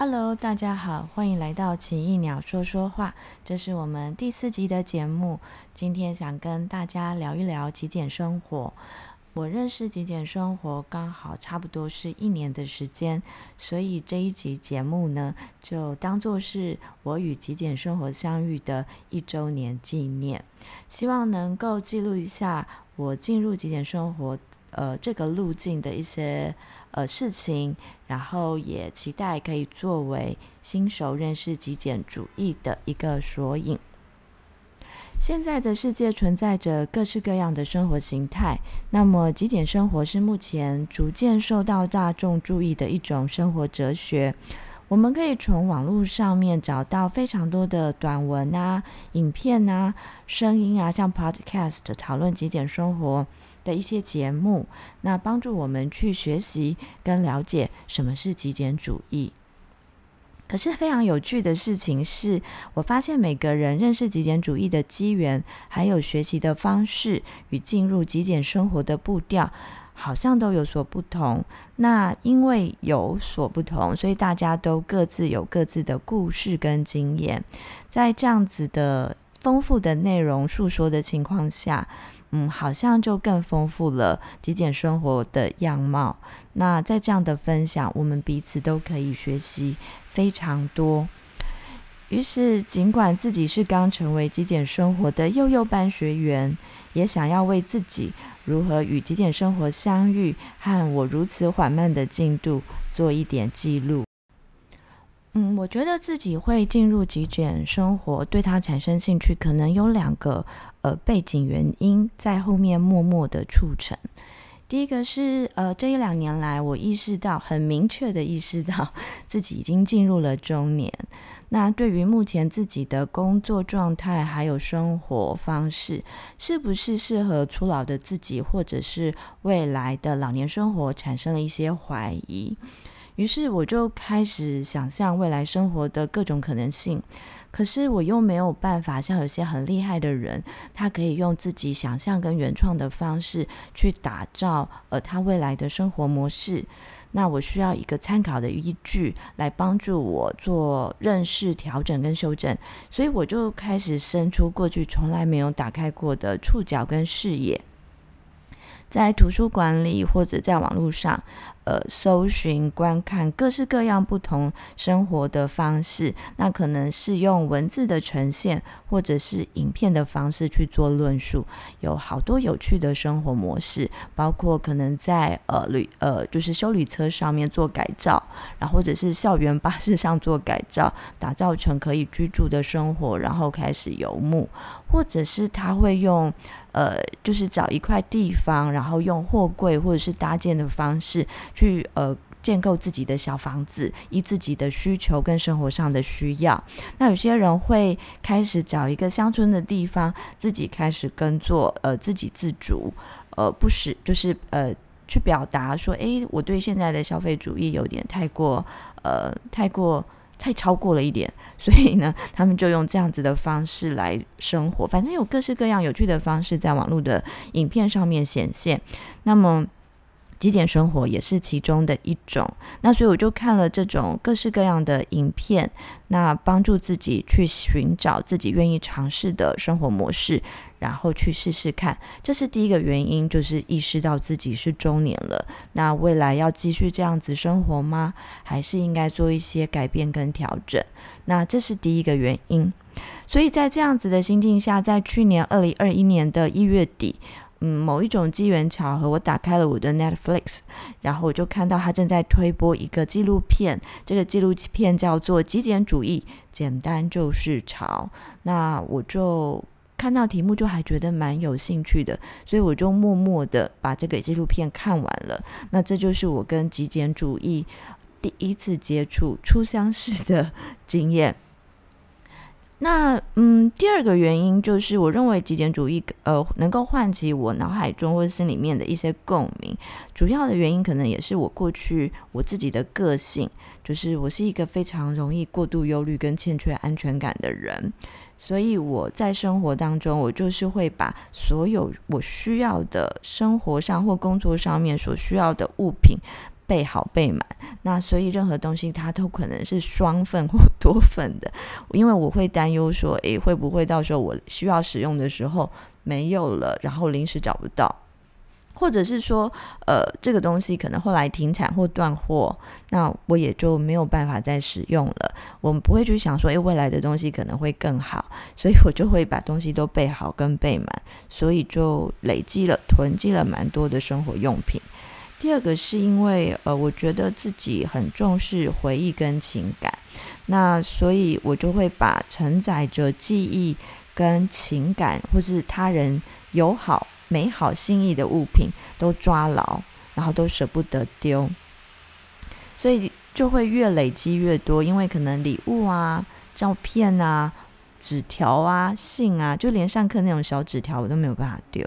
Hello，大家好，欢迎来到奇异鸟说说话。这是我们第四集的节目。今天想跟大家聊一聊极简生活。我认识极简生活刚好差不多是一年的时间，所以这一集节目呢，就当做是我与极简生活相遇的一周年纪念。希望能够记录一下我进入极简生活呃这个路径的一些。呃，事情，然后也期待可以作为新手认识极简主义的一个索引。现在的世界存在着各式各样的生活形态，那么极简生活是目前逐渐受到大众注意的一种生活哲学。我们可以从网络上面找到非常多的短文啊、影片啊、声音啊，像 Podcast 讨论极简生活。的一些节目，那帮助我们去学习跟了解什么是极简主义。可是非常有趣的事情是，我发现每个人认识极简主义的机缘，还有学习的方式与进入极简生活的步调，好像都有所不同。那因为有所不同，所以大家都各自有各自的故事跟经验，在这样子的丰富的内容述说的情况下。嗯，好像就更丰富了极简生活的样貌。那在这样的分享，我们彼此都可以学习非常多。于是，尽管自己是刚成为极简生活的幼幼班学员，也想要为自己如何与极简生活相遇和我如此缓慢的进度做一点记录。嗯，我觉得自己会进入极简生活，对它产生兴趣，可能有两个。呃，背景原因在后面默默的促成。第一个是，呃，这一两年来，我意识到，很明确的意识到自己已经进入了中年。那对于目前自己的工作状态还有生活方式，是不是适合初老的自己，或者是未来的老年生活，产生了一些怀疑。于是我就开始想象未来生活的各种可能性。可是我又没有办法像有些很厉害的人，他可以用自己想象跟原创的方式去打造呃他未来的生活模式。那我需要一个参考的依据来帮助我做认识、调整跟修正。所以我就开始伸出过去从来没有打开过的触角跟视野，在图书馆里或者在网络上。呃，搜寻、观看各式各样不同生活的方式，那可能是用文字的呈现，或者是影片的方式去做论述。有好多有趣的生活模式，包括可能在呃旅呃就是修理车上面做改造，然后或者是校园巴士上做改造，打造成可以居住的生活，然后开始游牧，或者是他会用。呃，就是找一块地方，然后用货柜或者是搭建的方式去呃建构自己的小房子，依自己的需求跟生活上的需要。那有些人会开始找一个乡村的地方，自己开始耕作，呃，自给自足，呃，不是就是呃去表达说，诶，我对现在的消费主义有点太过，呃，太过。太超过了一点，所以呢，他们就用这样子的方式来生活。反正有各式各样有趣的方式在网络的影片上面显现。那么，极简生活也是其中的一种。那所以我就看了这种各式各样的影片，那帮助自己去寻找自己愿意尝试的生活模式。然后去试试看，这是第一个原因，就是意识到自己是中年了。那未来要继续这样子生活吗？还是应该做一些改变跟调整？那这是第一个原因。所以在这样子的心境下，在去年二零二一年的一月底，嗯，某一种机缘巧合，我打开了我的 Netflix，然后我就看到他正在推播一个纪录片，这个纪录片叫做《极简主义：简单就是潮》。那我就。看到题目就还觉得蛮有兴趣的，所以我就默默的把这个纪录片看完了。那这就是我跟极简主义第一次接触初相识的经验。那嗯，第二个原因就是我认为极简主义呃能够唤起我脑海中或心里面的一些共鸣。主要的原因可能也是我过去我自己的个性，就是我是一个非常容易过度忧虑跟欠缺安全感的人。所以我在生活当中，我就是会把所有我需要的生活上或工作上面所需要的物品，备好备满。那所以任何东西它都可能是双份或多份的，因为我会担忧说，诶，会不会到时候我需要使用的时候没有了，然后临时找不到。或者是说，呃，这个东西可能后来停产或断货，那我也就没有办法再使用了。我们不会去想说，诶，未来的东西可能会更好，所以我就会把东西都备好跟备满，所以就累积了囤积了蛮多的生活用品。第二个是因为，呃，我觉得自己很重视回忆跟情感，那所以我就会把承载着记忆跟情感或是他人友好。美好心意的物品都抓牢，然后都舍不得丢，所以就会越累积越多。因为可能礼物啊、照片啊、纸条啊、信啊，就连上课那种小纸条我都没有办法丢。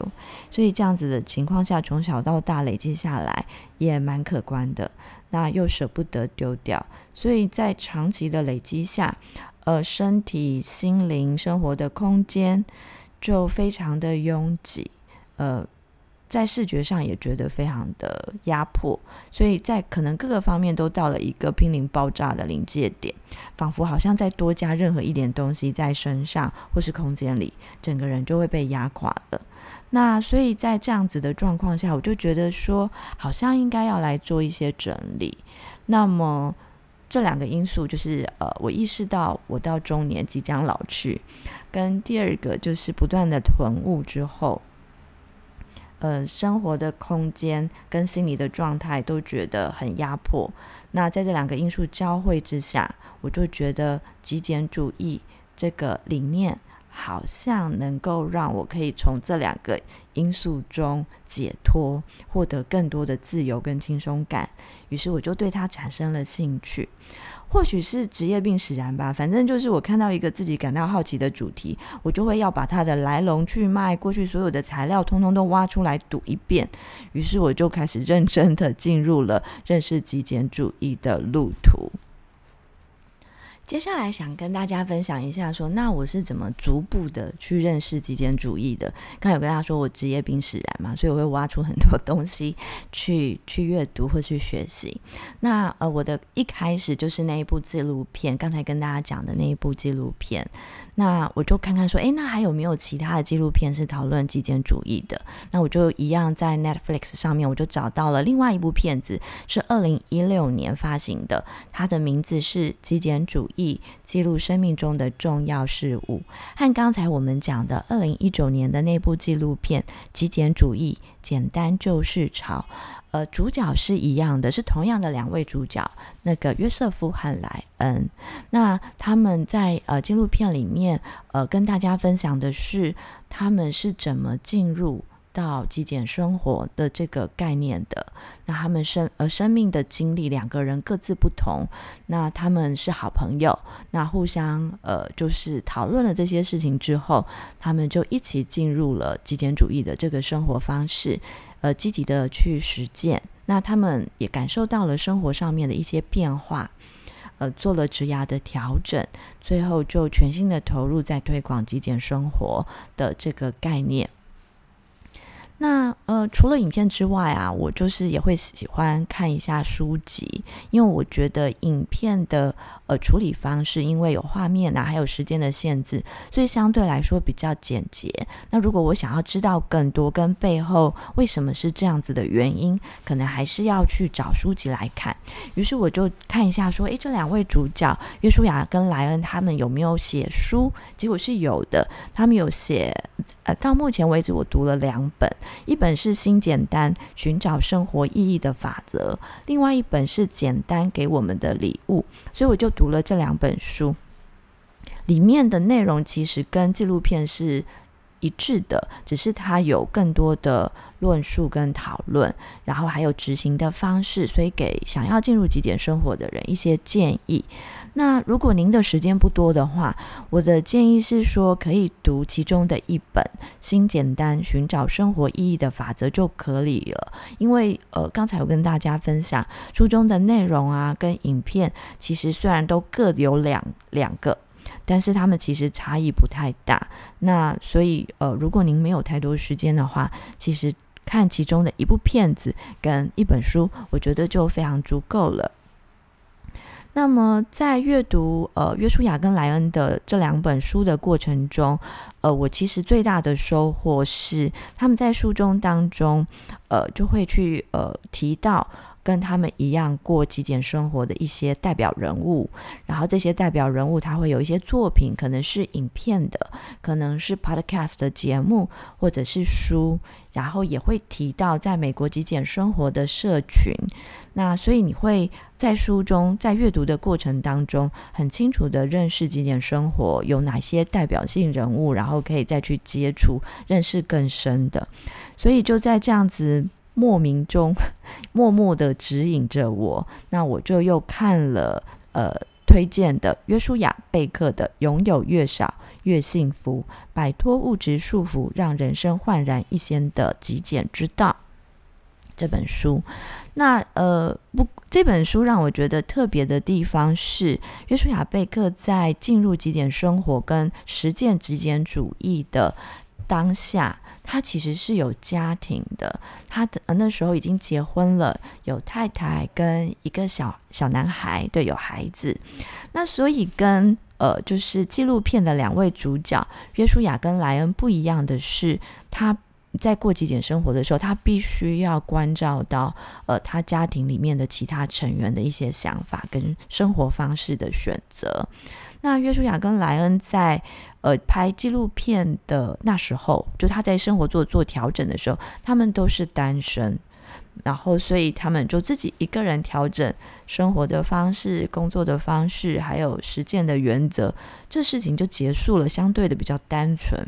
所以这样子的情况下，从小到大累积下来也蛮可观的。那又舍不得丢掉，所以在长期的累积下，呃，身体、心灵、生活的空间就非常的拥挤。呃，在视觉上也觉得非常的压迫，所以在可能各个方面都到了一个濒临爆炸的临界点，仿佛好像再多加任何一点东西在身上或是空间里，整个人就会被压垮了。那所以在这样子的状况下，我就觉得说，好像应该要来做一些整理。那么这两个因素就是，呃，我意识到我到中年即将老去，跟第二个就是不断的囤物之后。呃，生活的空间跟心理的状态都觉得很压迫。那在这两个因素交汇之下，我就觉得极简主义这个理念好像能够让我可以从这两个因素中解脱，获得更多的自由跟轻松感。于是我就对它产生了兴趣。或许是职业病使然吧，反正就是我看到一个自己感到好奇的主题，我就会要把它的来龙去脉、过去所有的材料，通通都挖出来读一遍。于是我就开始认真的进入了认识极简主义的路途。接下来想跟大家分享一下说，那我是怎么逐步的去认识极简主义的。刚有跟大家说我职业病使然嘛，所以我会挖出很多东西去去阅读或去学习。那呃，我的一开始就是那一部纪录片，刚才跟大家讲的那一部纪录片。那我就看看说，诶，那还有没有其他的纪录片是讨论极简主义的？那我就一样在 Netflix 上面，我就找到了另外一部片子，是二零一六年发行的，它的名字是《极简主义：记录生命中的重要事物》，和刚才我们讲的二零一九年的那部纪录片《极简主义：简单就是潮》。呃，主角是一样的，是同样的两位主角，那个约瑟夫和莱恩。那他们在呃纪录片里面，呃，跟大家分享的是他们是怎么进入到极简生活的这个概念的。那他们生呃生命的经历，两个人各自不同。那他们是好朋友，那互相呃就是讨论了这些事情之后，他们就一起进入了极简主义的这个生活方式。呃，积极的去实践，那他们也感受到了生活上面的一些变化，呃，做了职涯的调整，最后就全心的投入在推广极简生活的这个概念。那呃，除了影片之外啊，我就是也会喜欢看一下书籍，因为我觉得影片的呃处理方式，因为有画面啊，还有时间的限制，所以相对来说比较简洁。那如果我想要知道更多跟背后为什么是这样子的原因，可能还是要去找书籍来看。于是我就看一下说，诶，这两位主角约书亚跟莱恩他们有没有写书？结果是有的，他们有写。呃，到目前为止，我读了两本，一本是《新简单：寻找生活意义的法则》，另外一本是《简单给我们的礼物》，所以我就读了这两本书。里面的内容其实跟纪录片是一致的，只是它有更多的论述跟讨论，然后还有执行的方式，所以给想要进入极简生活的人一些建议。那如果您的时间不多的话，我的建议是说，可以读其中的一本《新简单：寻找生活意义的法则》就可以了。因为呃，刚才我跟大家分享书中的内容啊，跟影片其实虽然都各有两两个。但是他们其实差异不太大，那所以呃，如果您没有太多时间的话，其实看其中的一部片子跟一本书，我觉得就非常足够了。那么在阅读呃约书亚跟莱恩的这两本书的过程中，呃，我其实最大的收获是他们在书中当中，呃，就会去呃提到。跟他们一样过极简生活的一些代表人物，然后这些代表人物他会有一些作品，可能是影片的，可能是 podcast 的节目，或者是书，然后也会提到在美国极简生活的社群。那所以你会在书中在阅读的过程当中，很清楚的认识极简生活有哪些代表性人物，然后可以再去接触，认识更深的。所以就在这样子。莫名中，默默的指引着我。那我就又看了呃推荐的约书亚贝克的《拥有越少越幸福》，摆脱物质束缚，让人生焕然一新的极简之道这本书。那呃不，这本书让我觉得特别的地方是，约书亚贝克在进入极简生活跟实践极简主义的当下。他其实是有家庭的，他的呃那时候已经结婚了，有太太跟一个小小男孩，对，有孩子。那所以跟呃，就是纪录片的两位主角约书亚跟莱恩不一样的是，他在过极简生活的时候，他必须要关照到呃，他家庭里面的其他成员的一些想法跟生活方式的选择。那约书亚跟莱恩在呃拍纪录片的那时候，就他在生活做做调整的时候，他们都是单身，然后所以他们就自己一个人调整生活的方式、工作的方式，还有实践的原则，这事情就结束了，相对的比较单纯。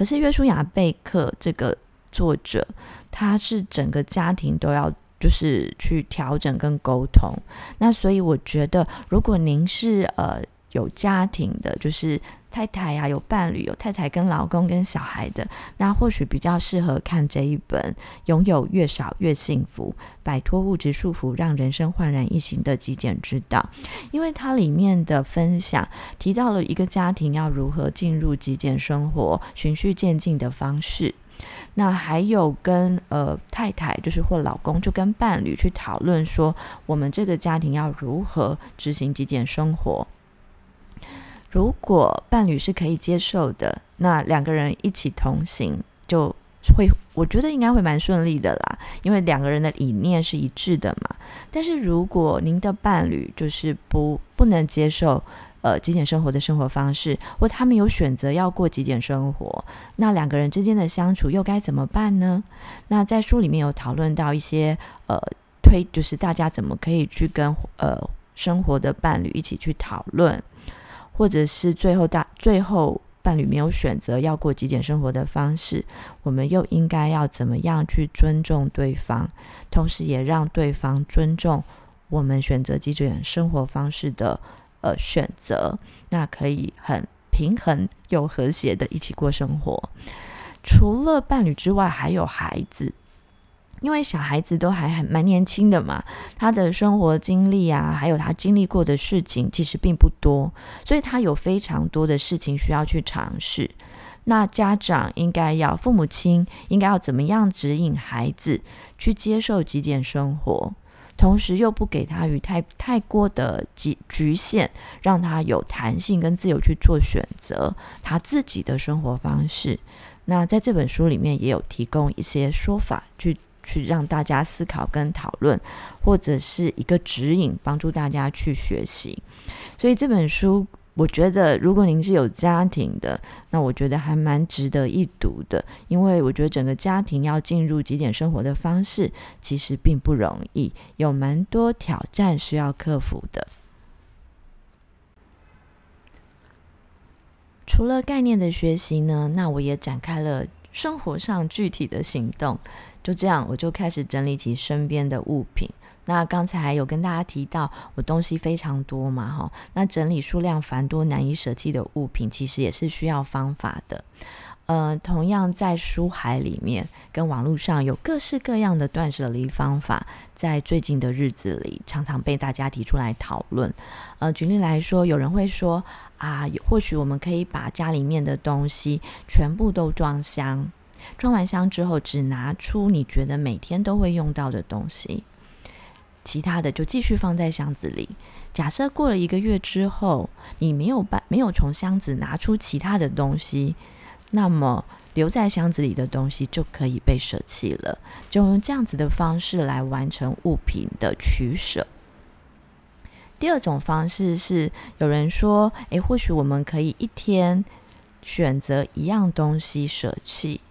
可是约书亚贝克这个作者，他是整个家庭都要。就是去调整跟沟通，那所以我觉得，如果您是呃有家庭的，就是太太呀、啊，有伴侣，有太太跟老公跟小孩的，那或许比较适合看这一本《拥有越少越幸福》，摆脱物质束缚，让人生焕然一新的极简之道，因为它里面的分享提到了一个家庭要如何进入极简生活，循序渐进的方式。那还有跟呃太太，就是或老公，就跟伴侣去讨论说，我们这个家庭要如何执行极简生活。如果伴侣是可以接受的，那两个人一起同行，就会我觉得应该会蛮顺利的啦，因为两个人的理念是一致的嘛。但是如果您的伴侣就是不不能接受。呃，极简生活的生活方式，或他们有选择要过极简生活，那两个人之间的相处又该怎么办呢？那在书里面有讨论到一些呃推，就是大家怎么可以去跟呃生活的伴侣一起去讨论，或者是最后大最后伴侣没有选择要过极简生活的方式，我们又应该要怎么样去尊重对方，同时也让对方尊重我们选择极简生活方式的。呃，选择那可以很平衡又和谐的一起过生活。除了伴侣之外，还有孩子，因为小孩子都还很蛮年轻的嘛，他的生活经历啊，还有他经历过的事情其实并不多，所以他有非常多的事情需要去尝试。那家长应该要，父母亲应该要怎么样指引孩子去接受极简生活？同时又不给他与太太过的局局限，让他有弹性跟自由去做选择，他自己的生活方式。那在这本书里面也有提供一些说法，去去让大家思考跟讨论，或者是一个指引，帮助大家去学习。所以这本书。我觉得，如果您是有家庭的，那我觉得还蛮值得一读的，因为我觉得整个家庭要进入极简生活的方式，其实并不容易，有蛮多挑战需要克服的。除了概念的学习呢，那我也展开了生活上具体的行动。就这样，我就开始整理起身边的物品。那刚才有跟大家提到，我东西非常多嘛，哈。那整理数量繁多、难以舍弃的物品，其实也是需要方法的。呃，同样在书海里面跟网络上有各式各样的断舍离方法，在最近的日子里常常被大家提出来讨论。呃，举例来说，有人会说啊，或许我们可以把家里面的东西全部都装箱。装完箱之后，只拿出你觉得每天都会用到的东西，其他的就继续放在箱子里。假设过了一个月之后，你没有办没有从箱子拿出其他的东西，那么留在箱子里的东西就可以被舍弃了。就用这样子的方式来完成物品的取舍。第二种方式是有人说，诶，或许我们可以一天选择一样东西舍弃。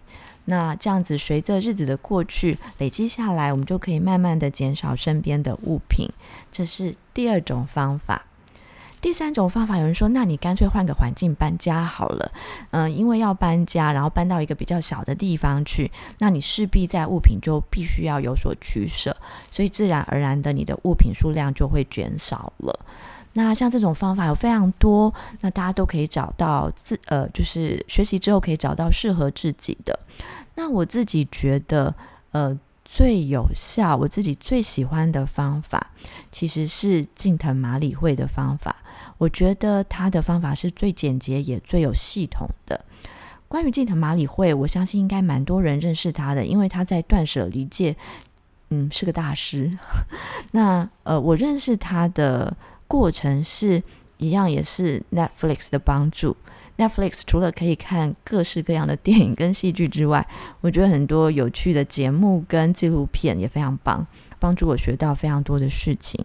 那这样子，随着日子的过去，累积下来，我们就可以慢慢的减少身边的物品。这是第二种方法。第三种方法，有人说，那你干脆换个环境搬家好了。嗯，因为要搬家，然后搬到一个比较小的地方去，那你势必在物品就必须要有所取舍，所以自然而然的，你的物品数量就会减少了。那像这种方法有非常多，那大家都可以找到自呃，就是学习之后可以找到适合自己的。那我自己觉得，呃，最有效，我自己最喜欢的方法，其实是近藤麻理惠的方法。我觉得他的方法是最简洁也最有系统的。关于近藤麻理惠，我相信应该蛮多人认识他的，因为他在断舍离界，嗯，是个大师。那呃，我认识他的。过程是一样，也是 Netflix 的帮助。Netflix 除了可以看各式各样的电影跟戏剧之外，我觉得很多有趣的节目跟纪录片也非常棒，帮助我学到非常多的事情。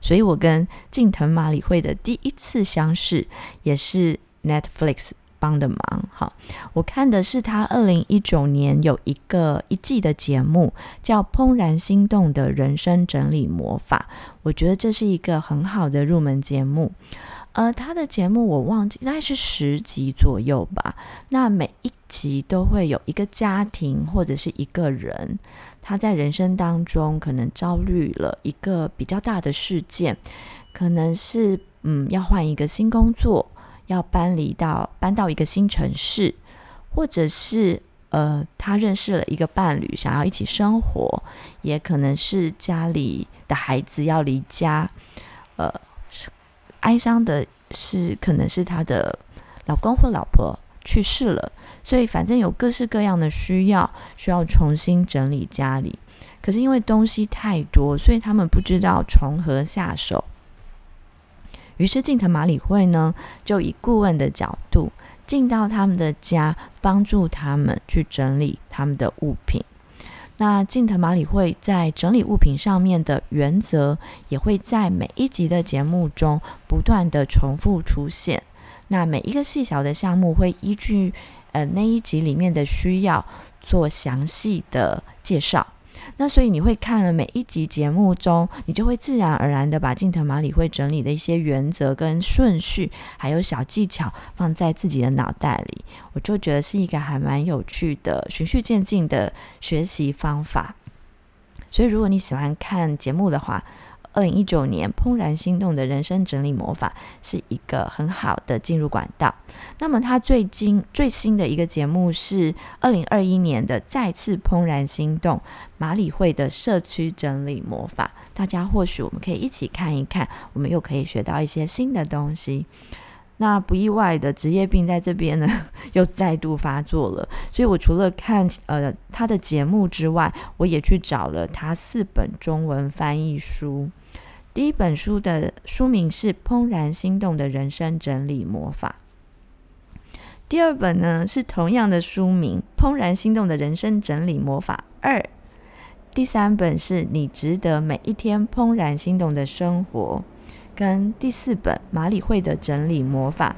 所以我跟近藤麻理惠的第一次相识，也是 Netflix。帮的忙，好，我看的是他二零一九年有一个一季的节目，叫《怦然心动的人生整理魔法》，我觉得这是一个很好的入门节目。呃，他的节目我忘记，大概是十集左右吧。那每一集都会有一个家庭或者是一个人，他在人生当中可能遭遇了一个比较大的事件，可能是嗯要换一个新工作。要搬离到搬到一个新城市，或者是呃，他认识了一个伴侣，想要一起生活，也可能是家里的孩子要离家，呃，哀伤的是可能是他的老公或老婆去世了，所以反正有各式各样的需要，需要重新整理家里。可是因为东西太多，所以他们不知道从何下手。于是，近藤麻里惠呢，就以顾问的角度进到他们的家，帮助他们去整理他们的物品。那近藤麻里会在整理物品上面的原则，也会在每一集的节目中不断的重复出现。那每一个细小的项目，会依据呃那一集里面的需要做详细的介绍。那所以你会看了每一集节目中，你就会自然而然的把近藤麻里会整理的一些原则跟顺序，还有小技巧放在自己的脑袋里，我就觉得是一个还蛮有趣的循序渐进的学习方法。所以如果你喜欢看节目的话，二零一九年《怦然心动的人生整理魔法》是一个很好的进入管道。那么，他最近最新的一个节目是二零二一年的《再次怦然心动》马里会的社区整理魔法。大家或许我们可以一起看一看，我们又可以学到一些新的东西。那不意外的职业病在这边呢，又再度发作了。所以我除了看呃他的节目之外，我也去找了他四本中文翻译书。第一本书的书名是《怦然心动的人生整理魔法》。第二本呢是同样的书名《怦然心动的人生整理魔法二》。第三本是你值得每一天怦然心动的生活。跟第四本马里会的整理魔法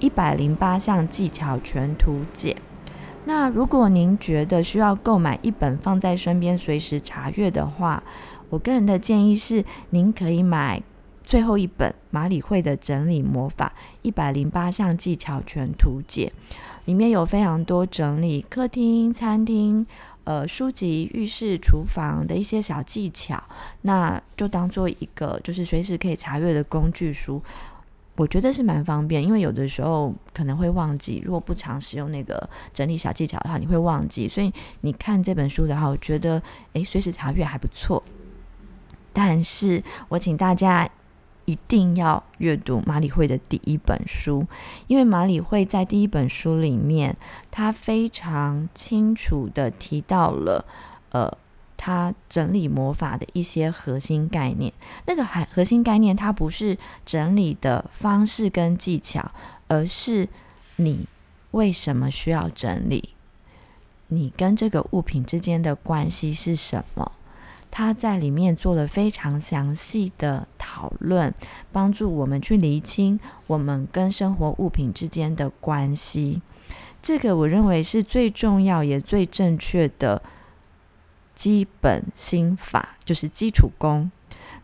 一百零八项技巧全图解。那如果您觉得需要购买一本放在身边随时查阅的话，我个人的建议是，您可以买最后一本马里会的整理魔法一百零八项技巧全图解，里面有非常多整理客厅、餐厅。呃，书籍、浴室、厨房的一些小技巧，那就当做一个就是随时可以查阅的工具书，我觉得是蛮方便。因为有的时候可能会忘记，如果不常使用那个整理小技巧的话，你会忘记。所以你看这本书的话，我觉得诶，随时查阅还不错。但是我请大家一定要阅读马里会的第一本书，因为马里会在第一本书里面，他非常清楚的提到了，呃，他整理魔法的一些核心概念。那个核核心概念，它不是整理的方式跟技巧，而是你为什么需要整理，你跟这个物品之间的关系是什么。他在里面做了非常详细的讨论，帮助我们去厘清我们跟生活物品之间的关系。这个我认为是最重要也最正确的基本心法，就是基础功。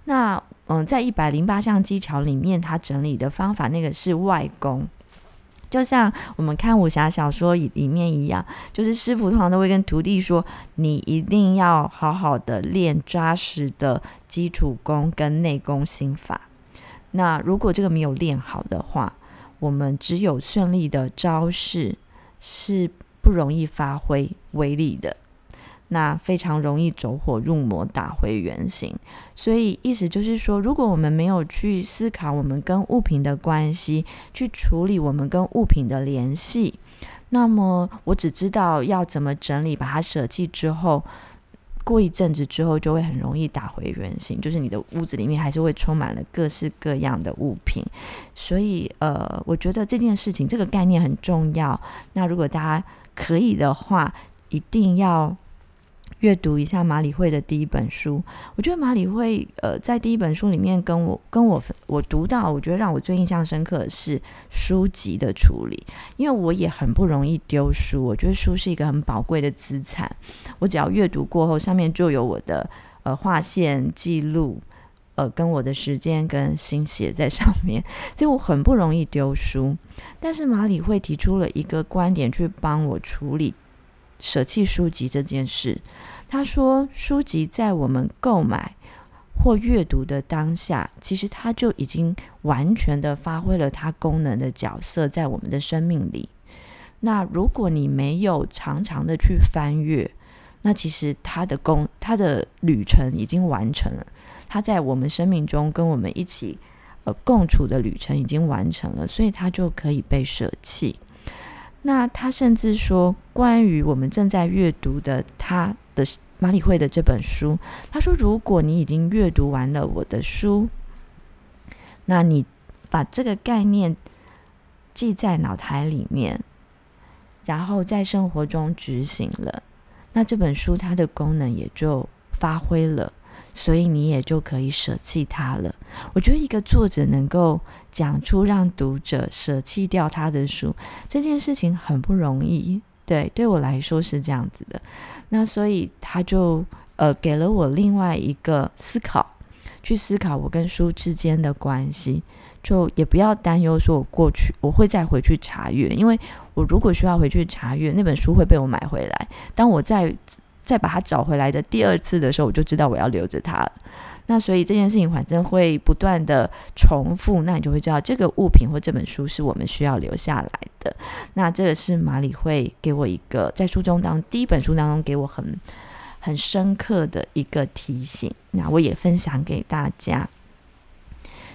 那嗯，在一百零八项技巧里面，他整理的方法那个是外功。就像我们看武侠小说里面一样，就是师傅通常都会跟徒弟说：“你一定要好好的练扎实的基础功跟内功心法。那如果这个没有练好的话，我们只有顺利的招式是不容易发挥威力的。”那非常容易走火入魔，打回原形。所以意思就是说，如果我们没有去思考我们跟物品的关系，去处理我们跟物品的联系，那么我只知道要怎么整理，把它舍弃之后，过一阵子之后就会很容易打回原形，就是你的屋子里面还是会充满了各式各样的物品。所以，呃，我觉得这件事情这个概念很重要。那如果大家可以的话，一定要。阅读一下马理会的第一本书，我觉得马理会呃在第一本书里面跟我跟我我读到，我觉得让我最印象深刻的是书籍的处理，因为我也很不容易丢书，我觉得书是一个很宝贵的资产，我只要阅读过后，上面就有我的呃划线记录，呃跟我的时间跟心血在上面，所以我很不容易丢书，但是马理会提出了一个观点去帮我处理舍弃书籍这件事。他说：“书籍在我们购买或阅读的当下，其实它就已经完全的发挥了它功能的角色，在我们的生命里。那如果你没有常常的去翻阅，那其实它的功，它的旅程已经完成了。它在我们生命中跟我们一起呃共处的旅程已经完成了，所以它就可以被舍弃。那他甚至说，关于我们正在阅读的他的。”马里会的这本书，他说：“如果你已经阅读完了我的书，那你把这个概念记在脑海里面，然后在生活中执行了，那这本书它的功能也就发挥了，所以你也就可以舍弃它了。我觉得一个作者能够讲出让读者舍弃掉他的书这件事情很不容易，对，对我来说是这样子的。”那所以他就呃给了我另外一个思考，去思考我跟书之间的关系，就也不要担忧说我过去我会再回去查阅，因为我如果需要回去查阅那本书会被我买回来，当我再再把它找回来的第二次的时候，我就知道我要留着它了。那所以这件事情反正会不断的重复，那你就会知道这个物品或这本书是我们需要留下来的。那这个是马里会给我一个在书中当第一本书当中给我很很深刻的一个提醒，那我也分享给大家。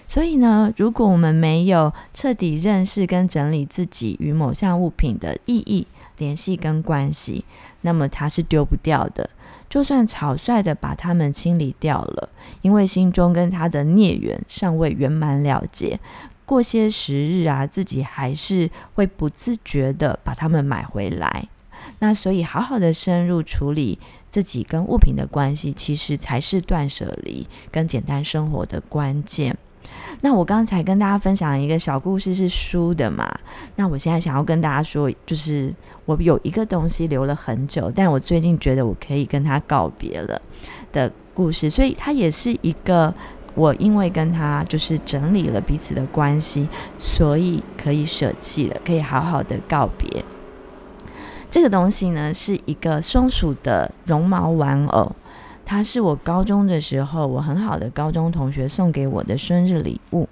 所以呢，如果我们没有彻底认识跟整理自己与某项物品的意义、联系跟关系，那么它是丢不掉的。就算草率的把它们清理掉了，因为心中跟他的孽缘尚未圆满了结，过些时日啊，自己还是会不自觉的把它们买回来。那所以，好好的深入处理自己跟物品的关系，其实才是断舍离跟简单生活的关键。那我刚才跟大家分享一个小故事，是书的嘛？那我现在想要跟大家说，就是我有一个东西留了很久，但我最近觉得我可以跟他告别了的故事，所以它也是一个我因为跟他就是整理了彼此的关系，所以可以舍弃了，可以好好的告别。这个东西呢，是一个松鼠的绒毛玩偶。它是我高中的时候，我很好的高中同学送给我的生日礼物。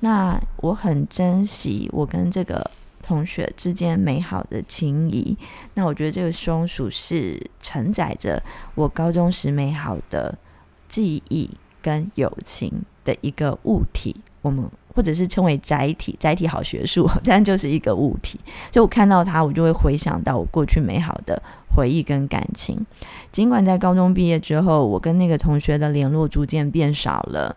那我很珍惜我跟这个同学之间美好的情谊。那我觉得这个松鼠是承载着我高中时美好的记忆跟友情的一个物体我们或者是称为载体，载体好学术，但就是一个物体。就我看到它，我就会回想到我过去美好的回忆跟感情。尽管在高中毕业之后，我跟那个同学的联络逐渐变少了，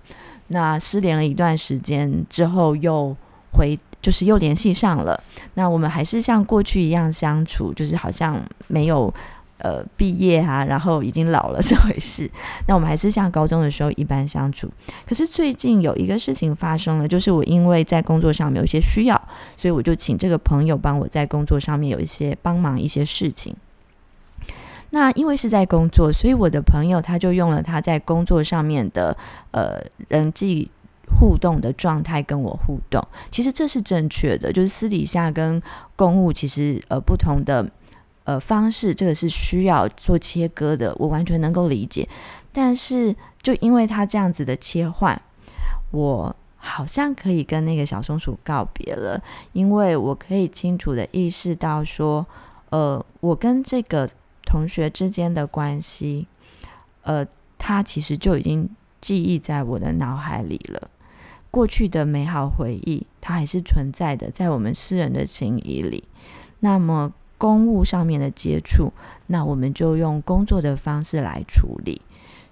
那失联了一段时间之后，又回就是又联系上了。那我们还是像过去一样相处，就是好像没有。呃，毕业啊，然后已经老了这回事。那我们还是像高中的时候一般相处。可是最近有一个事情发生了，就是我因为在工作上面有一些需要，所以我就请这个朋友帮我在工作上面有一些帮忙一些事情。那因为是在工作，所以我的朋友他就用了他在工作上面的呃人际互动的状态跟我互动。其实这是正确的，就是私底下跟公务其实呃不同的。呃，方式这个是需要做切割的，我完全能够理解。但是，就因为他这样子的切换，我好像可以跟那个小松鼠告别了，因为我可以清楚的意识到说，呃，我跟这个同学之间的关系，呃，他其实就已经记忆在我的脑海里了。过去的美好回忆，它还是存在的，在我们私人的情谊里。那么。公务上面的接触，那我们就用工作的方式来处理，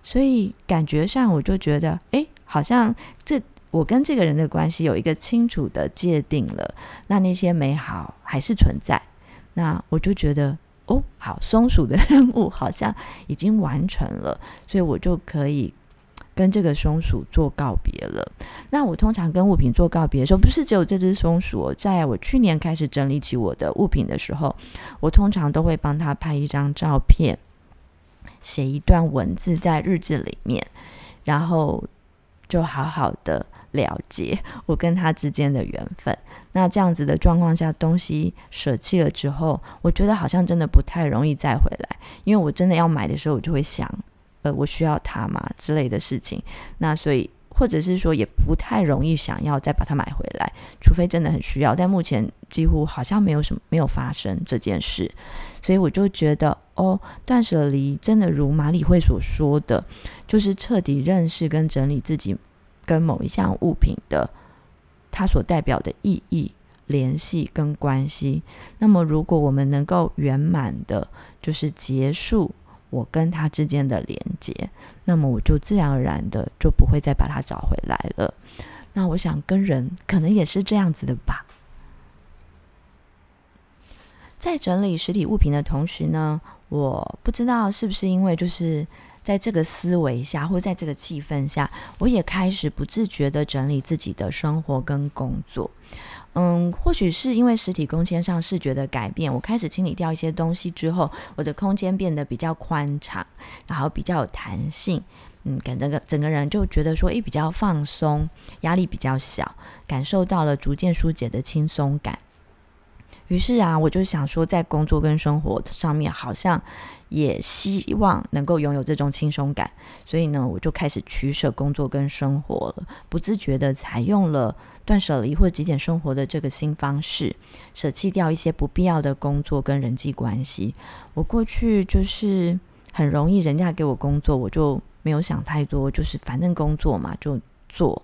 所以感觉上我就觉得，哎，好像这我跟这个人的关系有一个清楚的界定了，那那些美好还是存在，那我就觉得，哦，好，松鼠的 任务好像已经完成了，所以我就可以。跟这个松鼠做告别了。那我通常跟物品做告别的时候，不是只有这只松鼠。在我去年开始整理起我的物品的时候，我通常都会帮他拍一张照片，写一段文字在日记里面，然后就好好的了解我跟他之间的缘分。那这样子的状况下，东西舍弃了之后，我觉得好像真的不太容易再回来，因为我真的要买的时候，我就会想。呃，我需要它嘛之类的事情，那所以或者是说也不太容易想要再把它买回来，除非真的很需要。在目前几乎好像没有什么没有发生这件事，所以我就觉得哦，断舍离真的如马里惠所说的，就是彻底认识跟整理自己跟某一项物品的它所代表的意义、联系跟关系。那么如果我们能够圆满的，就是结束。我跟他之间的连接，那么我就自然而然的就不会再把它找回来了。那我想跟人可能也是这样子的吧。在整理实体物品的同时呢，我不知道是不是因为就是在这个思维下，或在这个气氛下，我也开始不自觉的整理自己的生活跟工作。嗯，或许是因为实体空间上视觉的改变，我开始清理掉一些东西之后，我的空间变得比较宽敞，然后比较有弹性。嗯，感整个整个人就觉得说，诶，比较放松，压力比较小，感受到了逐渐疏解的轻松感。于是啊，我就想说，在工作跟生活上面，好像也希望能够拥有这种轻松感。所以呢，我就开始取舍工作跟生活了，不自觉地采用了。断舍离或极简生活的这个新方式，舍弃掉一些不必要的工作跟人际关系。我过去就是很容易，人家给我工作，我就没有想太多，就是反正工作嘛就做。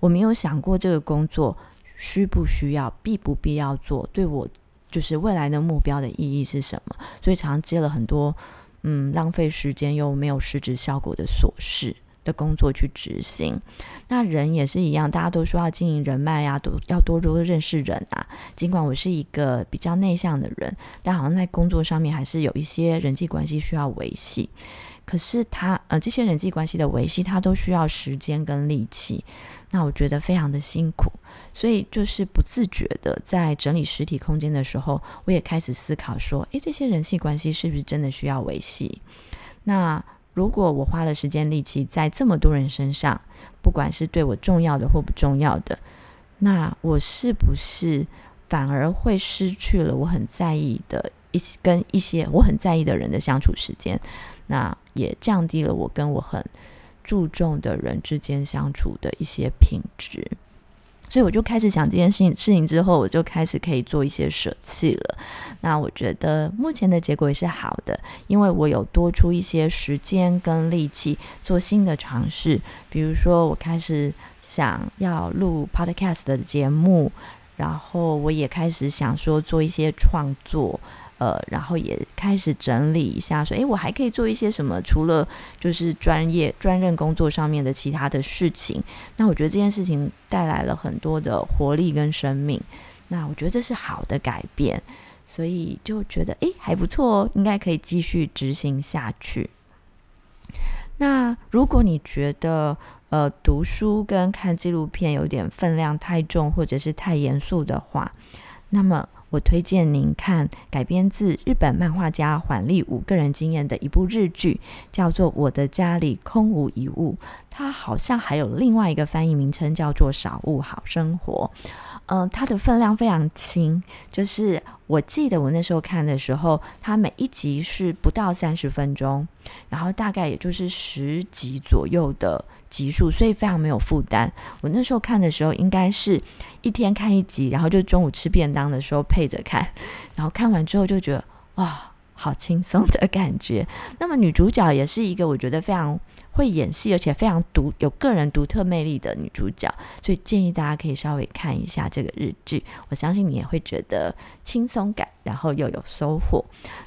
我没有想过这个工作需不需要、必不必要做，对我就是未来的目标的意义是什么。所以常常接了很多嗯浪费时间又没有实质效果的琐事。的工作去执行，那人也是一样，大家都说要经营人脉呀、啊，都要多多认识人啊。尽管我是一个比较内向的人，但好像在工作上面还是有一些人际关系需要维系。可是他呃，这些人际关系的维系，他都需要时间跟力气。那我觉得非常的辛苦，所以就是不自觉的在整理实体空间的时候，我也开始思考说，诶，这些人际关系是不是真的需要维系？那。如果我花了时间力气在这么多人身上，不管是对我重要的或不重要的，那我是不是反而会失去了我很在意的一跟一些我很在意的人的相处时间？那也降低了我跟我很注重的人之间相处的一些品质。所以我就开始想这件事情事情之后，我就开始可以做一些舍弃了。那我觉得目前的结果也是好的，因为我有多出一些时间跟力气做新的尝试。比如说，我开始想要录 podcast 的节目，然后我也开始想说做一些创作。呃，然后也开始整理一下，说，诶，我还可以做一些什么？除了就是专业专任工作上面的其他的事情，那我觉得这件事情带来了很多的活力跟生命。那我觉得这是好的改变，所以就觉得，诶，还不错哦，应该可以继续执行下去。那如果你觉得，呃，读书跟看纪录片有点分量太重，或者是太严肃的话，那么。我推荐您看改编自日本漫画家缓利五个人经验的一部日剧，叫做《我的家里空无一物》。它好像还有另外一个翻译名称，叫做《少物好生活》。嗯、它的分量非常轻，就是我记得我那时候看的时候，它每一集是不到三十分钟，然后大概也就是十集左右的集数，所以非常没有负担。我那时候看的时候，应该是一天看一集，然后就中午吃便当的时候配着看，然后看完之后就觉得哇，好轻松的感觉。那么女主角也是一个我觉得非常。会演戏，而且非常独有个人独特魅力的女主角，所以建议大家可以稍微看一下这个日剧，我相信你也会觉得轻松感，然后又有收获。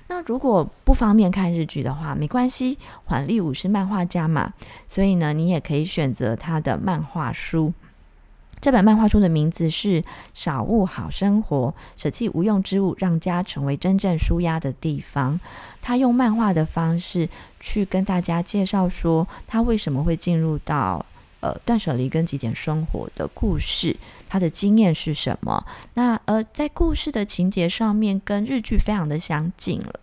那如果不方便看日剧的话，没关系，缓丽武是漫画家嘛，所以呢，你也可以选择他的漫画书。这本漫画书的名字是《少物好生活》，舍弃无用之物，让家成为真正舒压的地方。他用漫画的方式去跟大家介绍说，他为什么会进入到呃断舍离跟极简生活的故事，他的经验是什么？那呃，在故事的情节上面跟日剧非常的相近了。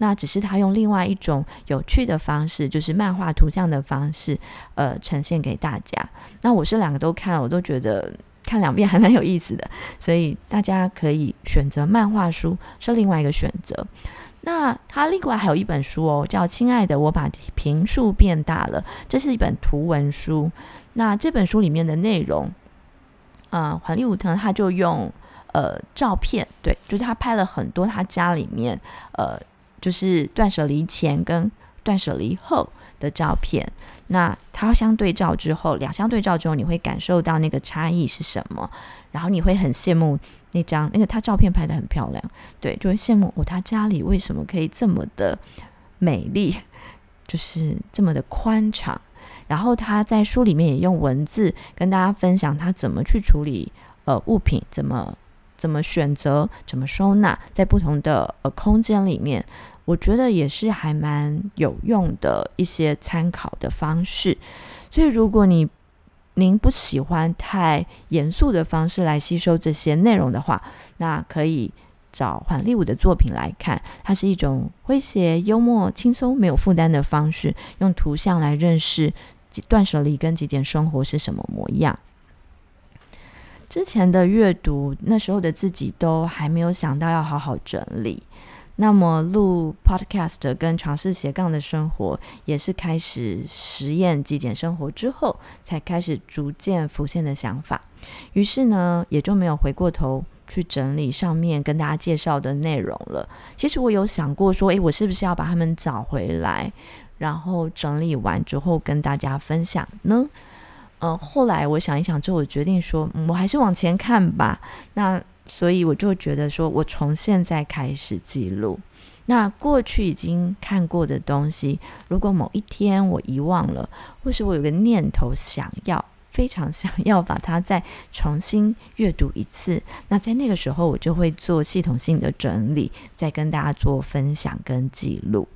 那只是他用另外一种有趣的方式，就是漫画图像的方式，呃，呈现给大家。那我是两个都看了，我都觉得看两遍还蛮有意思的，所以大家可以选择漫画书是另外一个选择。那他另外还有一本书哦，叫《亲爱的，我把平数变大了》，这是一本图文书。那这本书里面的内容，呃，黄立武腾，他就用呃照片，对，就是他拍了很多他家里面呃。就是断舍离前跟断舍离后的照片，那它相对照之后，两相对照之后，你会感受到那个差异是什么，然后你会很羡慕那张那个他照片拍得很漂亮，对，就会羡慕哦，他家里为什么可以这么的美丽，就是这么的宽敞，然后他在书里面也用文字跟大家分享他怎么去处理呃物品，怎么。怎么选择，怎么收纳，在不同的呃空间里面，我觉得也是还蛮有用的一些参考的方式。所以，如果你您不喜欢太严肃的方式来吸收这些内容的话，那可以找缓利武的作品来看。它是一种诙谐、幽默、轻松、没有负担的方式，用图像来认识断舍离跟极简生活是什么模样。之前的阅读，那时候的自己都还没有想到要好好整理。那么录 podcast 跟尝试斜杠的生活，也是开始实验极简生活之后，才开始逐渐浮现的想法。于是呢，也就没有回过头去整理上面跟大家介绍的内容了。其实我有想过说，诶，我是不是要把他们找回来，然后整理完之后跟大家分享呢？嗯，后来我想一想之后，我决定说，嗯，我还是往前看吧。那所以我就觉得说，我从现在开始记录。那过去已经看过的东西，如果某一天我遗忘了，或是我有个念头想要，非常想要把它再重新阅读一次，那在那个时候我就会做系统性的整理，再跟大家做分享跟记录。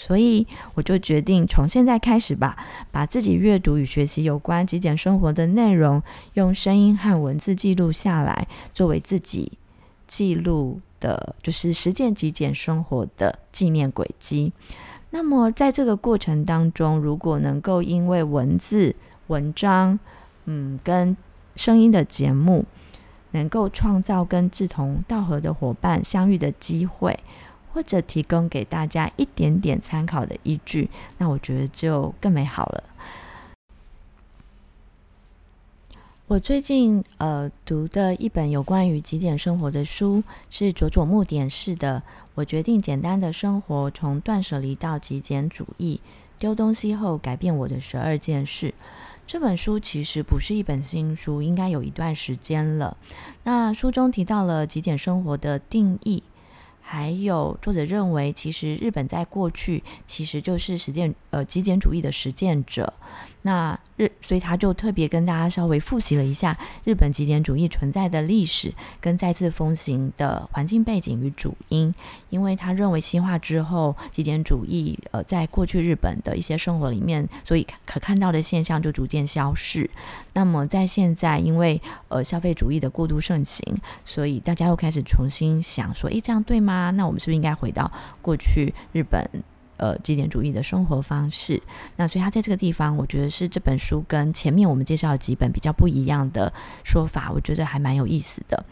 所以我就决定从现在开始吧，把自己阅读与学习有关极简生活的内容，用声音和文字记录下来，作为自己记录的，就是实践极简生活的纪念轨迹。那么在这个过程当中，如果能够因为文字、文章，嗯，跟声音的节目，能够创造跟志同道合的伙伴相遇的机会。或者提供给大家一点点参考的依据，那我觉得就更美好了。我最近呃读的一本有关于极简生活的书是佐佐木典士的《我决定简单的生活：从断舍离到极简主义，丢东西后改变我的十二件事》。这本书其实不是一本新书，应该有一段时间了。那书中提到了极简生活的定义。还有作者认为，其实日本在过去其实就是实践呃极简主义的实践者。那日，所以他就特别跟大家稍微复习了一下日本极简主义存在的历史跟再次风行的环境背景与主因。因为他认为西化之后，极简主义呃在过去日本的一些生活里面，所以可看到的现象就逐渐消逝。那么在现在，因为呃消费主义的过度盛行，所以大家又开始重新想说，诶，这样对吗？那我们是不是应该回到过去日本？呃，极简主义的生活方式，那所以他在这个地方，我觉得是这本书跟前面我们介绍的几本比较不一样的说法，我觉得还蛮有意思的。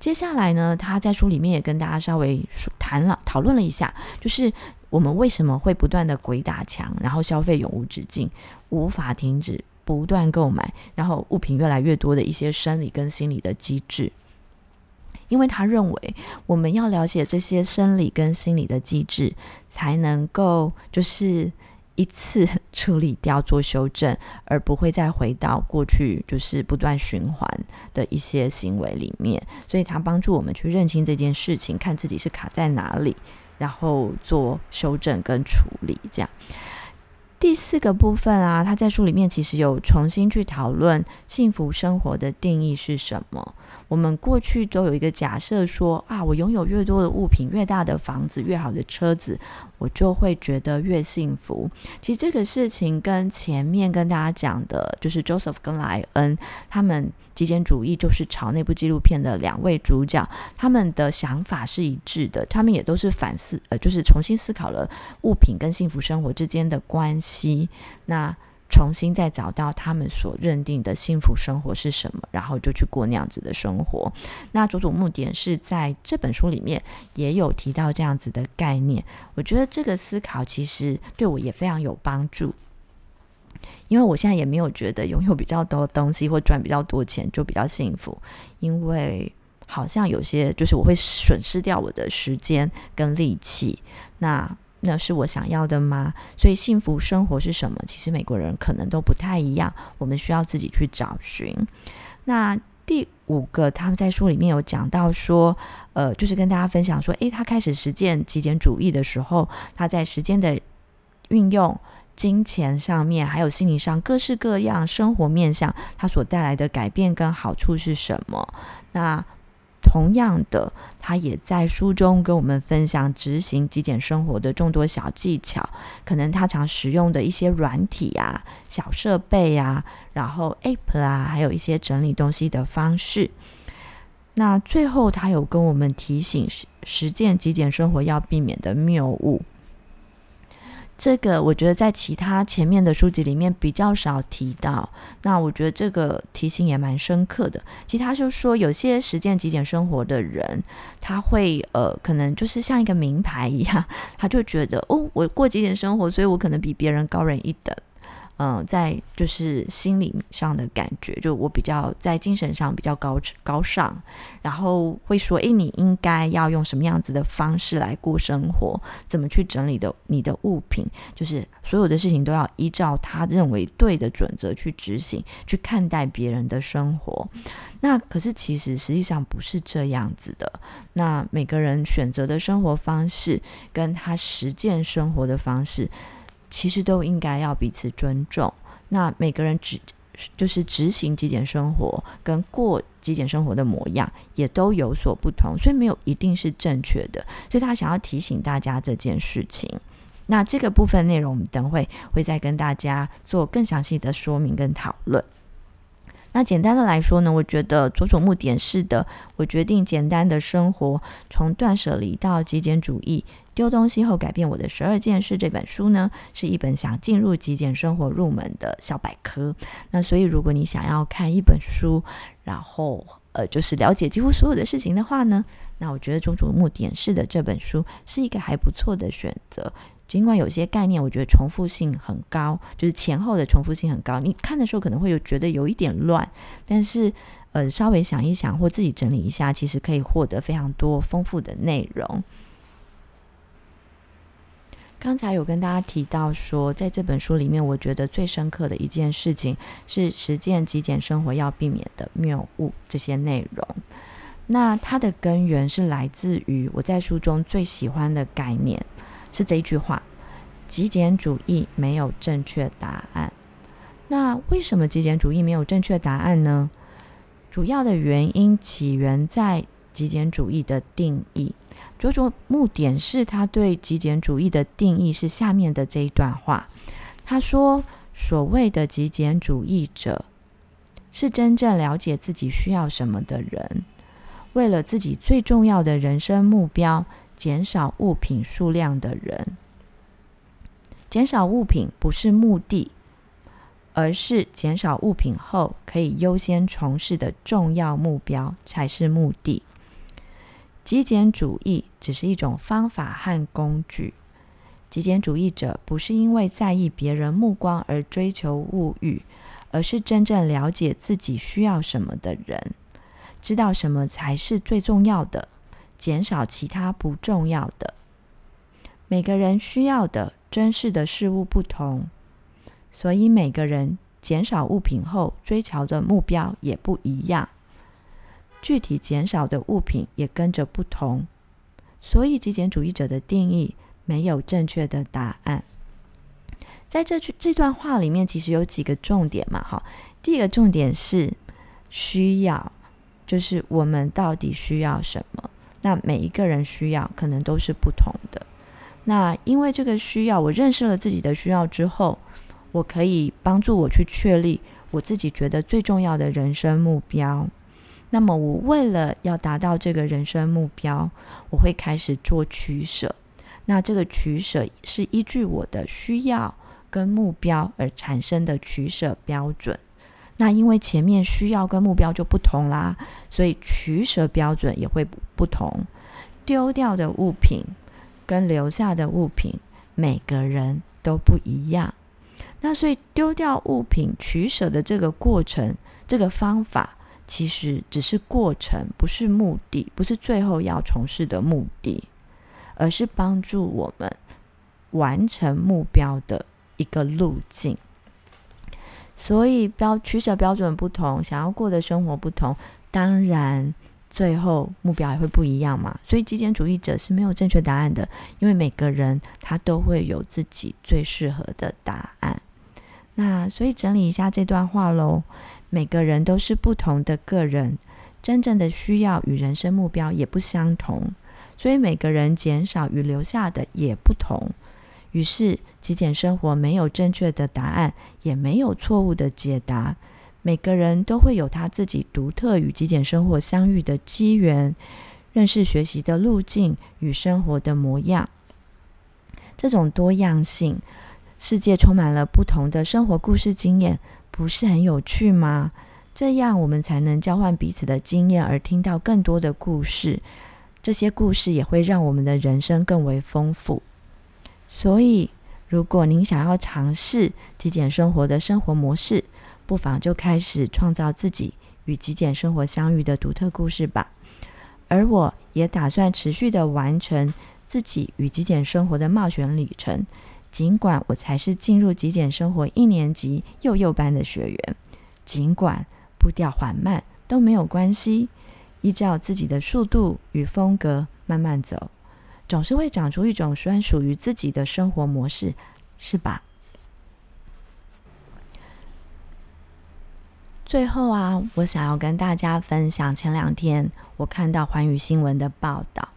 接下来呢，他在书里面也跟大家稍微谈了讨论了一下，就是我们为什么会不断的鬼打墙，然后消费永无止境，无法停止，不断购买，然后物品越来越多的一些生理跟心理的机制。因为他认为，我们要了解这些生理跟心理的机制，才能够就是一次处理掉、做修正，而不会再回到过去就是不断循环的一些行为里面。所以，他帮助我们去认清这件事情，看自己是卡在哪里，然后做修正跟处理。这样，第四个部分啊，他在书里面其实有重新去讨论幸福生活的定义是什么。我们过去都有一个假设说啊，我拥有越多的物品，越大的房子，越好的车子，我就会觉得越幸福。其实这个事情跟前面跟大家讲的，就是 Joseph 跟莱恩他们极简主义就是朝那部纪录片的两位主角，他们的想法是一致的。他们也都是反思，呃，就是重新思考了物品跟幸福生活之间的关系。那重新再找到他们所认定的幸福生活是什么，然后就去过那样子的生活。那佐佐木典士在这本书里面也有提到这样子的概念。我觉得这个思考其实对我也非常有帮助，因为我现在也没有觉得拥有比较多东西或赚比较多钱就比较幸福，因为好像有些就是我会损失掉我的时间跟力气。那那是我想要的吗？所以幸福生活是什么？其实每个人可能都不太一样，我们需要自己去找寻。那第五个，他们在书里面有讲到说，呃，就是跟大家分享说，诶，他开始实践极简主义的时候，他在时间的运用、金钱上面，还有心理上各式各样生活面向，他所带来的改变跟好处是什么？那同样的，他也在书中跟我们分享执行极简生活的众多小技巧，可能他常使用的一些软体啊、小设备啊，然后 App 啊，还有一些整理东西的方式。那最后，他有跟我们提醒实践极简生活要避免的谬误。这个我觉得在其他前面的书籍里面比较少提到，那我觉得这个提醒也蛮深刻的。其他就是说，有些实践极简生活的人，他会呃，可能就是像一个名牌一样，他就觉得哦，我过极简生活，所以我可能比别人高人一等。嗯、在就是心理上的感觉，就我比较在精神上比较高高尚，然后会说，诶，你应该要用什么样子的方式来过生活？怎么去整理的你的物品？就是所有的事情都要依照他认为对的准则去执行，去看待别人的生活。那可是其实实际上不是这样子的。那每个人选择的生活方式，跟他实践生活的方式。其实都应该要彼此尊重。那每个人执就是执行极简生活跟过极简生活的模样也都有所不同，所以没有一定是正确的。所以他想要提醒大家这件事情。那这个部分内容，我们等会会再跟大家做更详细的说明跟讨论。那简单的来说呢，我觉得佐佐木点是的《我决定简单的生活：从断舍离到极简主义》。丢东西后改变我的十二件事这本书呢，是一本想进入极简生活入门的小百科。那所以，如果你想要看一本书，然后呃，就是了解几乎所有的事情的话呢，那我觉得佐佐木典士的这本书是一个还不错的选择。尽管有些概念我觉得重复性很高，就是前后的重复性很高，你看的时候可能会有觉得有一点乱，但是呃稍微想一想或自己整理一下，其实可以获得非常多丰富的内容。刚才有跟大家提到说，在这本书里面，我觉得最深刻的一件事情是实践极简生活要避免的谬误这些内容。那它的根源是来自于我在书中最喜欢的概念，是这一句话：极简主义没有正确答案。那为什么极简主义没有正确答案呢？主要的原因起源在极简主义的定义。着着目点是他对极简主义的定义是下面的这一段话。他说：“所谓的极简主义者，是真正了解自己需要什么的人，为了自己最重要的人生目标，减少物品数量的人。减少物品不是目的，而是减少物品后可以优先从事的重要目标才是目的。”极简主义只是一种方法和工具。极简主义者不是因为在意别人目光而追求物欲，而是真正了解自己需要什么的人，知道什么才是最重要的，减少其他不重要的。每个人需要的、珍视的事物不同，所以每个人减少物品后追求的目标也不一样。具体减少的物品也跟着不同，所以极简主义者的定义没有正确的答案。在这句这段话里面，其实有几个重点嘛，哈。第一个重点是需要，就是我们到底需要什么？那每一个人需要可能都是不同的。那因为这个需要，我认识了自己的需要之后，我可以帮助我去确立我自己觉得最重要的人生目标。那么，我为了要达到这个人生目标，我会开始做取舍。那这个取舍是依据我的需要跟目标而产生的取舍标准。那因为前面需要跟目标就不同啦，所以取舍标准也会不同。丢掉的物品跟留下的物品，每个人都不一样。那所以丢掉物品取舍的这个过程，这个方法。其实只是过程，不是目的，不是最后要从事的目的，而是帮助我们完成目标的一个路径。所以标取舍标准不同，想要过的生活不同，当然最后目标也会不一样嘛。所以极简主义者是没有正确答案的，因为每个人他都会有自己最适合的答案。那所以整理一下这段话喽。每个人都是不同的个人，真正的需要与人生目标也不相同，所以每个人减少与留下的也不同。于是，极简生活没有正确的答案，也没有错误的解答。每个人都会有他自己独特与极简生活相遇的机缘，认识学习的路径与生活的模样。这种多样性，世界充满了不同的生活故事经验。不是很有趣吗？这样我们才能交换彼此的经验，而听到更多的故事。这些故事也会让我们的人生更为丰富。所以，如果您想要尝试极简生活的生活模式，不妨就开始创造自己与极简生活相遇的独特故事吧。而我也打算持续的完成自己与极简生活的冒险旅程。尽管我才是进入极简生活一年级幼幼班的学员，尽管步调缓慢都没有关系，依照自己的速度与风格慢慢走，总是会长出一种专属于自己的生活模式，是吧？最后啊，我想要跟大家分享前两天我看到环宇新闻的报道，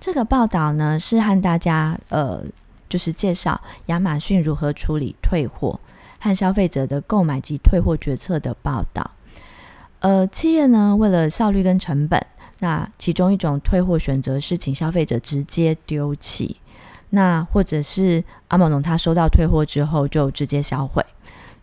这个报道呢是和大家呃。就是介绍亚马逊如何处理退货和消费者的购买及退货决策的报道。呃，企业呢，为了效率跟成本，那其中一种退货选择是请消费者直接丢弃，那或者是阿某农他收到退货之后就直接销毁。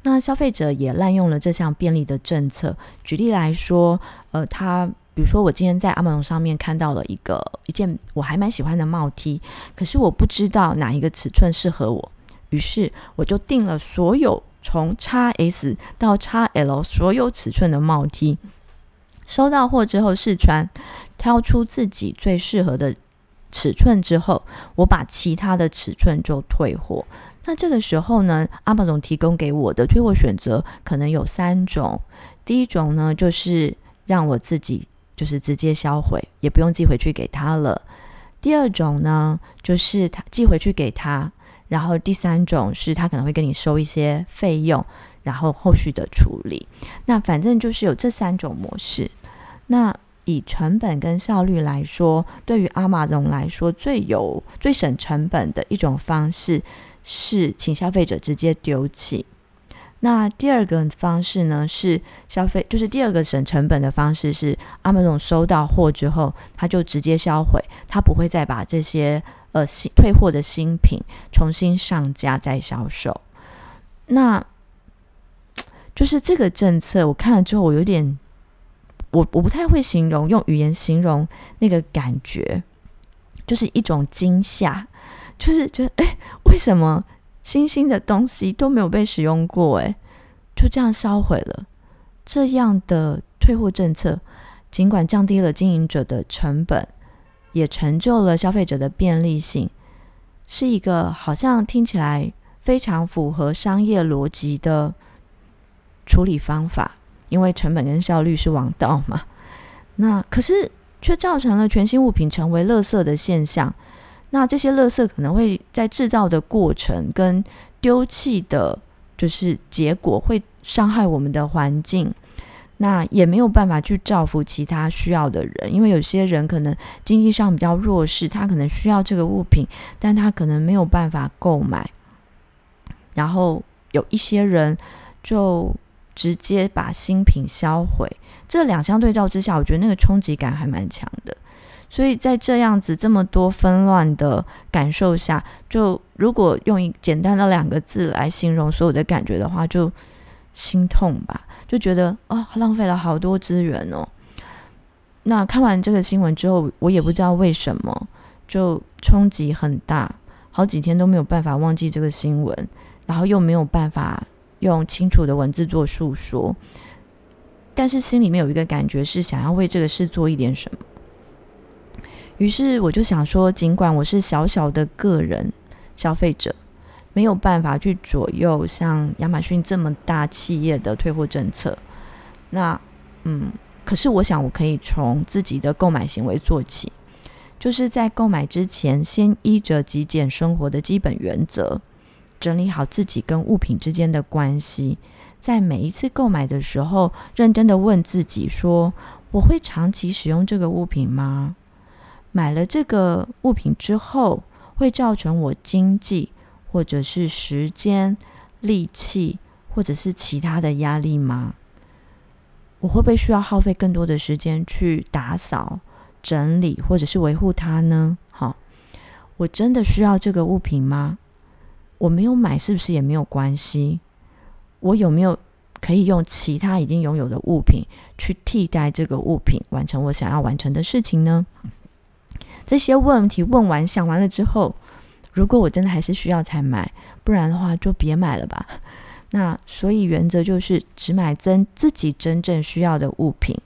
那消费者也滥用了这项便利的政策。举例来说，呃，他比如说我今天在阿玛龙上面看到了一个一件我还蛮喜欢的帽 T，可是我不知道哪一个尺寸适合我，于是我就订了所有从 XS 到 XL 所有尺寸的帽 T。收到货之后试穿，挑出自己最适合的尺寸之后，我把其他的尺寸就退货。那这个时候呢，Amazon 提供给我的退货选择可能有三种。第一种呢，就是让我自己就是直接销毁，也不用寄回去给他了。第二种呢，就是他寄回去给他，然后第三种是他可能会跟你收一些费用，然后后续的处理。那反正就是有这三种模式。那以成本跟效率来说，对于 Amazon 来说，最有最省成本的一种方式是请消费者直接丢弃。那第二个方式呢，是消费，就是第二个省成本的方式是 Amazon 收到货之后，他就直接销毁，他不会再把这些呃新退货的新品重新上架再销售。那 就是这个政策，我看了之后，我有点。我我不太会形容，用语言形容那个感觉，就是一种惊吓，就是觉得哎，为什么新兴的东西都没有被使用过，哎，就这样销毁了？这样的退货政策，尽管降低了经营者的成本，也成就了消费者的便利性，是一个好像听起来非常符合商业逻辑的处理方法。因为成本跟效率是王道嘛，那可是却造成了全新物品成为垃圾的现象。那这些垃圾可能会在制造的过程跟丢弃的，就是结果会伤害我们的环境。那也没有办法去造福其他需要的人，因为有些人可能经济上比较弱势，他可能需要这个物品，但他可能没有办法购买。然后有一些人就。直接把新品销毁，这两相对照之下，我觉得那个冲击感还蛮强的。所以在这样子这么多纷乱的感受下，就如果用一简单的两个字来形容所有的感觉的话，就心痛吧，就觉得啊、哦，浪费了好多资源哦。那看完这个新闻之后，我也不知道为什么，就冲击很大，好几天都没有办法忘记这个新闻，然后又没有办法。用清楚的文字做述说，但是心里面有一个感觉是想要为这个事做一点什么。于是我就想说，尽管我是小小的个人消费者，没有办法去左右像亚马逊这么大企业的退货政策，那嗯，可是我想我可以从自己的购买行为做起，就是在购买之前，先依着极简生活的基本原则。整理好自己跟物品之间的关系，在每一次购买的时候，认真的问自己说：我会长期使用这个物品吗？买了这个物品之后，会造成我经济或者是时间、力气或者是其他的压力吗？我会不会需要耗费更多的时间去打扫、整理或者是维护它呢？好，我真的需要这个物品吗？我没有买，是不是也没有关系？我有没有可以用其他已经拥有的物品去替代这个物品，完成我想要完成的事情呢？这些问题问完、想完了之后，如果我真的还是需要才买，不然的话就别买了吧。那所以原则就是只买真自己真正需要的物品，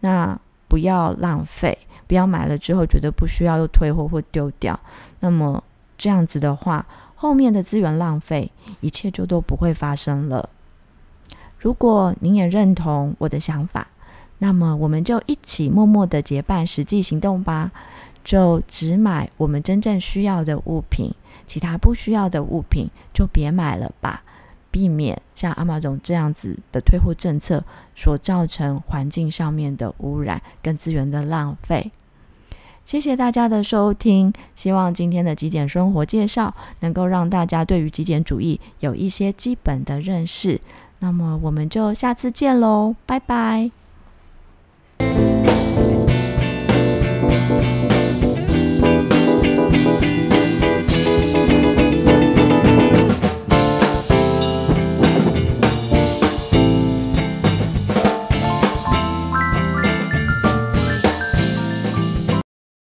那不要浪费，不要买了之后觉得不需要又退货或丢掉。那么这样子的话。后面的资源浪费，一切就都不会发生了。如果您也认同我的想法，那么我们就一起默默的结伴实际行动吧。就只买我们真正需要的物品，其他不需要的物品就别买了吧。避免像 Amazon 这样子的退货政策所造成环境上面的污染跟资源的浪费。谢谢大家的收听，希望今天的极简生活介绍能够让大家对于极简主义有一些基本的认识。那么我们就下次见喽，拜拜。